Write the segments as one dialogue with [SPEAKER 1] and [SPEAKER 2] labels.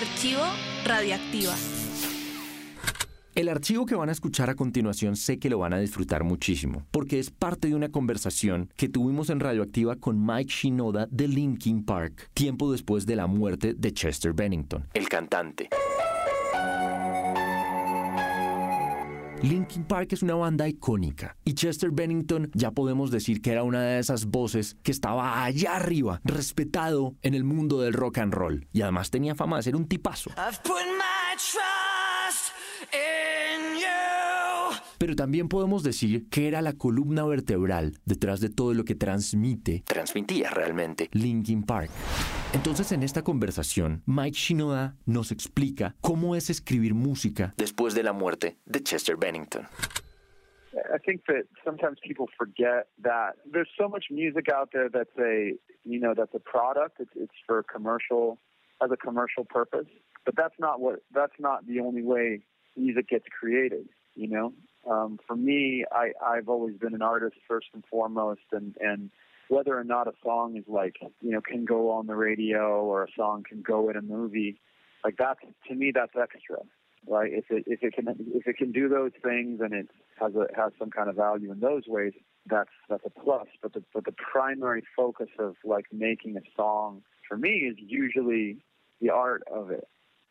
[SPEAKER 1] Archivo Radioactiva.
[SPEAKER 2] El archivo que van a escuchar a continuación sé que lo van a disfrutar muchísimo, porque es parte de una conversación que tuvimos en Radioactiva con Mike Shinoda de Linkin Park, tiempo después de la muerte de Chester Bennington, el cantante. Linkin Park es una banda icónica y Chester Bennington ya podemos decir que era una de esas voces que estaba allá arriba, respetado en el mundo del rock and roll y además tenía fama de ser un tipazo. Pero también podemos decir que era la columna vertebral detrás de todo lo que transmite, transmitía realmente Linkin Park. Entonces en esta conversación, Mike Shinoda nos explica cómo es escribir música después de la muerte de Chester Bennington.
[SPEAKER 3] I think that sometimes people forget that there's so much music out there that's a, you know, that's a product. It's, it's for commercial, as a commercial purpose. But that's not what, that's not the only way music gets created. You know, um, for me, I, I've always been an artist first and foremost, and and whether or not a song is like you know can go on the radio or a song can go in a movie, like that's to me that's extra, right? If it if it can if it can do those things and it has a has some kind of value in those ways, that's that's a plus. But the but the primary focus of like making a song for me is usually the art of it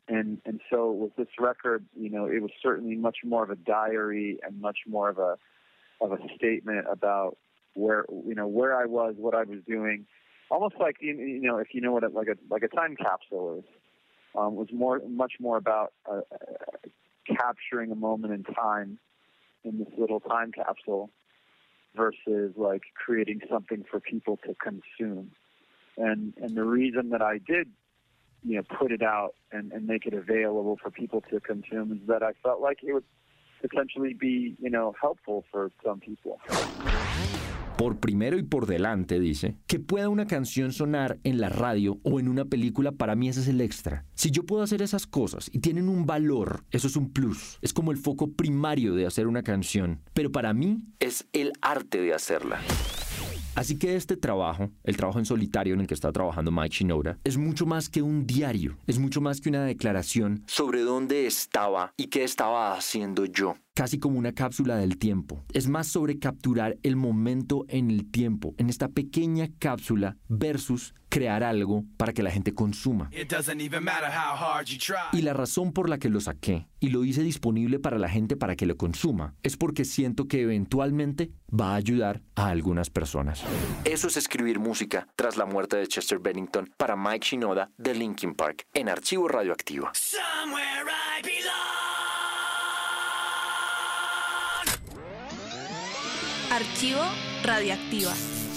[SPEAKER 3] and and so with this record, you know, it was certainly much more of a diary and much more of a of a statement about where you know where I was, what I was doing, almost like you know if you know what a, like a like a time capsule is. Um, was more much more about uh, capturing a moment in time in this little time capsule versus like creating something for people to consume. And and the reason that I did you know, put it out and, and make it available for people to consume is that I felt like it would potentially be, you know, helpful for some people.
[SPEAKER 2] Por primero y por delante, dice, que pueda una canción sonar en la radio o en una película, para mí ese es el extra. Si yo puedo hacer esas cosas y tienen un valor, eso es un plus. Es como el foco primario de hacer una canción. Pero para mí es el arte de hacerla. Así que este trabajo, el trabajo en solitario en el que está trabajando Mike Shinoda, es mucho más que un diario, es mucho más que una declaración sobre dónde estaba y qué estaba haciendo yo casi como una cápsula del tiempo. Es más sobre capturar el momento en el tiempo, en esta pequeña cápsula, versus crear algo para que la gente consuma. Y la razón por la que lo saqué y lo hice disponible para la gente para que lo consuma es porque siento que eventualmente va a ayudar a algunas personas. Eso es escribir música tras la muerte de Chester Bennington para Mike Shinoda de Linkin Park en Archivo Radioactivo.
[SPEAKER 1] Archivo Radioactiva.